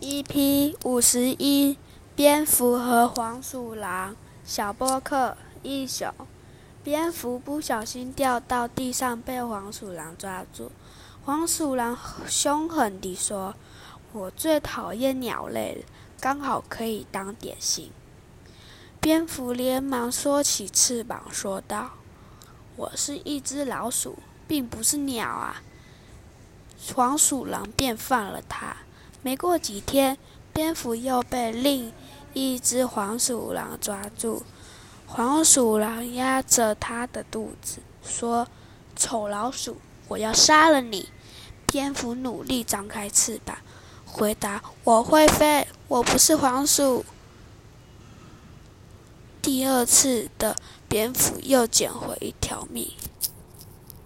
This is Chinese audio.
EP 五十一，蝙蝠和黄鼠狼。小波克一雄，蝙蝠不小心掉到地上，被黄鼠狼抓住。黄鼠狼凶狠地说：“我最讨厌鸟类了，刚好可以当点心。”蝙蝠连忙缩起翅膀，说道：“我是一只老鼠，并不是鸟啊！”黄鼠狼便放了它。没过几天，蝙蝠又被另一只黄鼠狼抓住。黄鼠狼压着它的肚子，说：“丑老鼠，我要杀了你！”蝙蝠努力张开翅膀，回答：“我会飞，我不是黄鼠。”第二次的蝙蝠又捡回一条命。